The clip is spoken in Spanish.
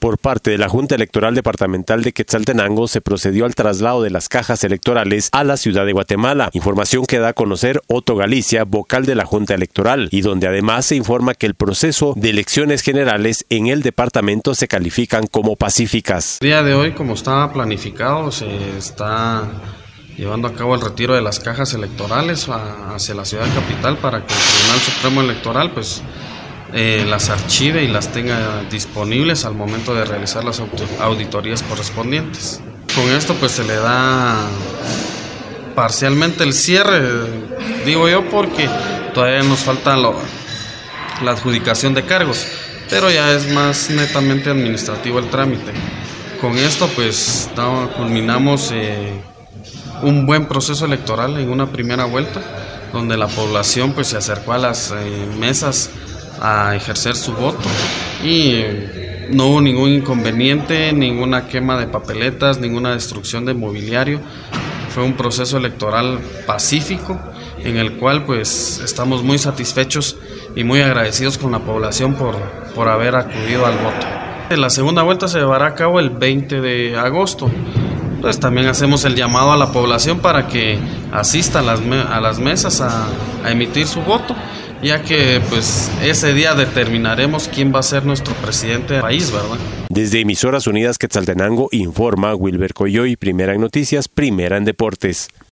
Por parte de la Junta Electoral Departamental de Quetzaltenango se procedió al traslado de las cajas electorales a la ciudad de Guatemala, información que da a conocer Otto Galicia, vocal de la Junta Electoral, y donde además se informa que el proceso de elecciones generales en el departamento se califican como pacíficas. El día de hoy, como estaba planificado, se está llevando a cabo el retiro de las cajas electorales hacia la ciudad capital para que el Tribunal Supremo Electoral pues eh, las archive y las tenga disponibles al momento de realizar las auditorías correspondientes. Con esto pues se le da parcialmente el cierre, digo yo, porque todavía nos falta la adjudicación de cargos, pero ya es más netamente administrativo el trámite. Con esto pues culminamos eh, un buen proceso electoral en una primera vuelta, donde la población pues se acercó a las eh, mesas a ejercer su voto y no hubo ningún inconveniente, ninguna quema de papeletas, ninguna destrucción de mobiliario. Fue un proceso electoral pacífico en el cual pues estamos muy satisfechos y muy agradecidos con la población por, por haber acudido al voto. La segunda vuelta se llevará a cabo el 20 de agosto. Pues también hacemos el llamado a la población para que asista a las, a las mesas a, emitir su voto ya que pues ese día determinaremos quién va a ser nuestro presidente del país, ¿verdad? Desde Emisoras Unidas Quetzaltenango informa Wilber Coyoy, primera en noticias, primera en deportes.